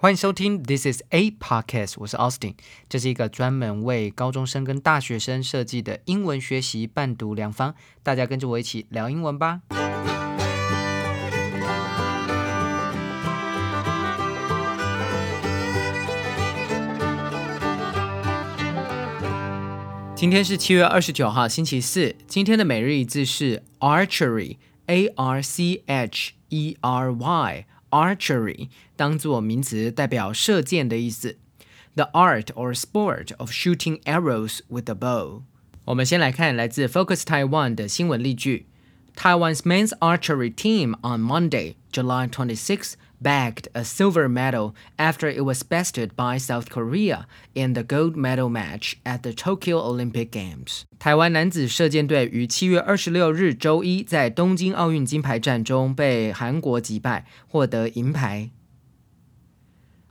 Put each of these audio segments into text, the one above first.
欢迎收听 This is a podcast，我是 Austin，这是一个专门为高中生跟大学生设计的英文学习伴读良方，大家跟着我一起聊英文吧。今天是七月二十九号，星期四。今天的每日一字是 archery，a r c h e r y。archery 当做名词，代表射箭的意思。The art or sport of shooting arrows with a bow。我们先来看来自 Focus Taiwan 的新闻例句。Taiwan's men's archery team on Monday, July 26, bagged a silver medal after it was bested by South Korea in the gold medal match at the Tokyo Olympic Games. 台湾男子射箭队于七月二十六日周一在东京奥运金牌战中被韩国击败，获得银牌。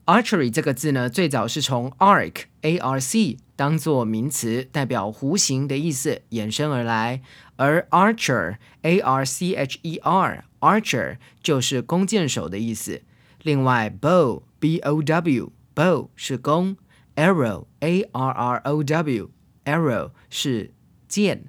Archery 这个字呢，最早是从 arc a r c 当做名词，代表弧形的意思衍生而来，而 archer a r c h e r archer 就是弓箭手的意思。另外，bow b o w bow 是弓，arrow a r r o w arrow 是箭。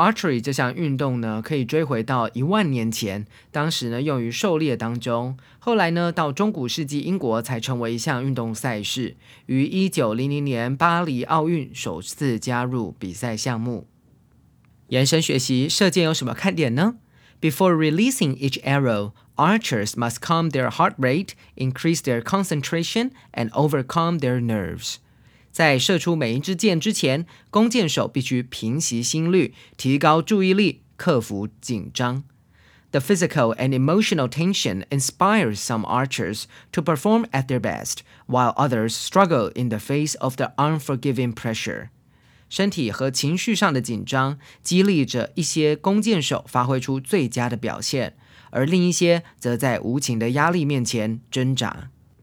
Archery 这项运动呢，可以追回到一万年前，当时呢用于狩猎当中。后来呢，到中古世纪英国才成为一项运动赛事，于一九零零年巴黎奥运首次加入比赛项目。延伸学习射箭有什么看点呢？Before releasing each arrow, archers must calm their heart rate, increase their concentration, and overcome their nerves. 在射出每一支箭之前，弓箭手必须平息心率，提高注意力，克服紧张。The physical and emotional tension inspires some archers to perform at their best, while others struggle in the face of the unforgiving pressure. 身体和情绪上的紧张激励着一些弓箭手发挥出最佳的表现，而另一些则在无情的压力面前挣扎。